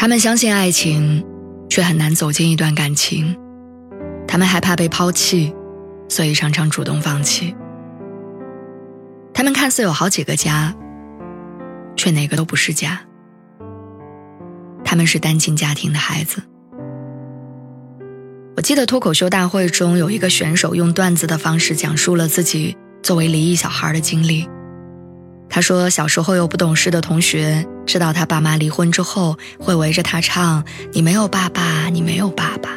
他们相信爱情，却很难走进一段感情。他们害怕被抛弃，所以常常主动放弃。他们看似有好几个家，却哪个都不是家。他们是单亲家庭的孩子。我记得脱口秀大会中有一个选手用段子的方式讲述了自己作为离异小孩的经历。他说，小时候有不懂事的同学。知道他爸妈离婚之后，会围着他唱：“你没有爸爸，你没有爸爸。”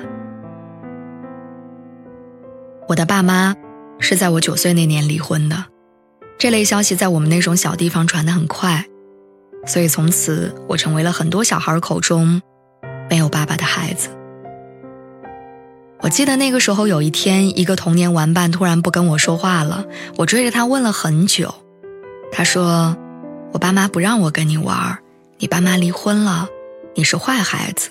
我的爸妈是在我九岁那年离婚的，这类消息在我们那种小地方传得很快，所以从此我成为了很多小孩口中没有爸爸的孩子。我记得那个时候有一天，一个童年玩伴突然不跟我说话了，我追着他问了很久，他说：“我爸妈不让我跟你玩。”你爸妈离婚了，你是坏孩子。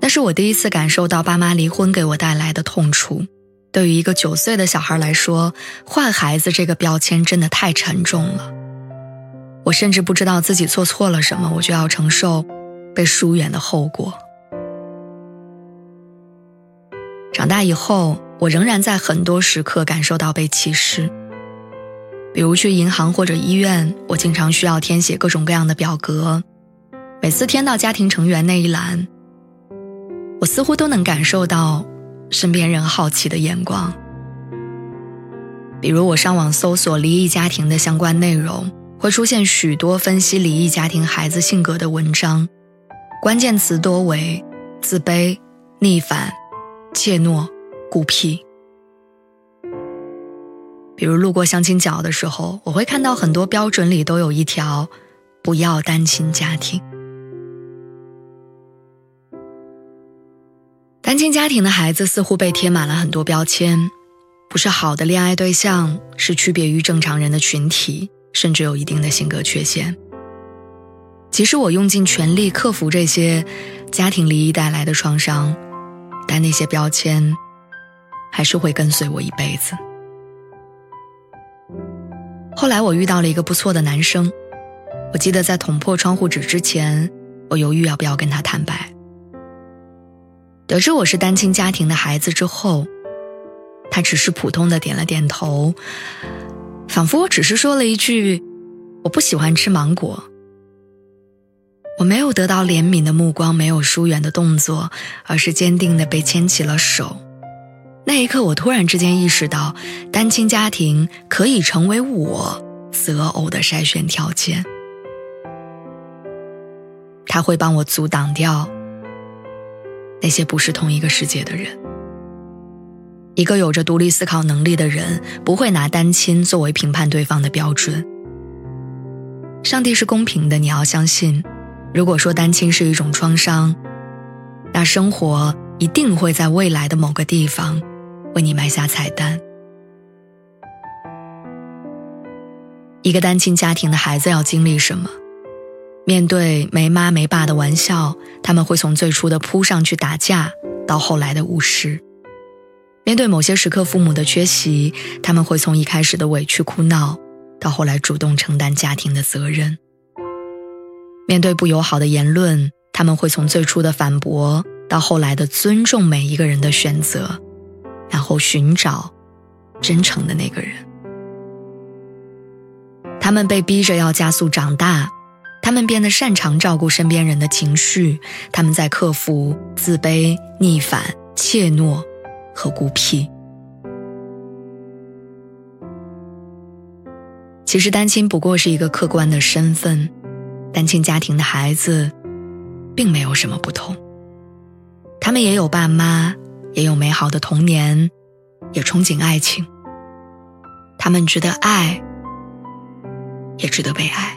那是我第一次感受到爸妈离婚给我带来的痛楚。对于一个九岁的小孩来说，坏孩子这个标签真的太沉重了。我甚至不知道自己做错了什么，我就要承受被疏远的后果。长大以后，我仍然在很多时刻感受到被歧视。比如去银行或者医院，我经常需要填写各种各样的表格。每次填到家庭成员那一栏，我似乎都能感受到身边人好奇的眼光。比如我上网搜索离异家庭的相关内容，会出现许多分析离异家庭孩子性格的文章，关键词多为自卑、逆反、怯懦、孤僻。比如路过相亲角的时候，我会看到很多标准里都有一条：不要单亲家庭。单亲家庭的孩子似乎被贴满了很多标签，不是好的恋爱对象，是区别于正常人的群体，甚至有一定的性格缺陷。即使我用尽全力克服这些家庭离异带来的创伤，但那些标签还是会跟随我一辈子。后来我遇到了一个不错的男生，我记得在捅破窗户纸之前，我犹豫要不要跟他坦白。得知我是单亲家庭的孩子之后，他只是普通的点了点头，仿佛我只是说了一句“我不喜欢吃芒果”。我没有得到怜悯的目光，没有疏远的动作，而是坚定的被牵起了手。那一刻，我突然之间意识到，单亲家庭可以成为我择偶的筛选条件。他会帮我阻挡掉那些不是同一个世界的人。一个有着独立思考能力的人，不会拿单亲作为评判对方的标准。上帝是公平的，你要相信。如果说单亲是一种创伤，那生活一定会在未来的某个地方。为你埋下彩蛋。一个单亲家庭的孩子要经历什么？面对没妈没爸的玩笑，他们会从最初的扑上去打架，到后来的无视；面对某些时刻父母的缺席，他们会从一开始的委屈哭闹，到后来主动承担家庭的责任；面对不友好的言论，他们会从最初的反驳，到后来的尊重每一个人的选择。然后寻找真诚的那个人。他们被逼着要加速长大，他们变得擅长照顾身边人的情绪，他们在克服自卑、逆反、怯懦和孤僻。其实单亲不过是一个客观的身份，单亲家庭的孩子并没有什么不同，他们也有爸妈。也有美好的童年，也憧憬爱情。他们值得爱，也值得被爱。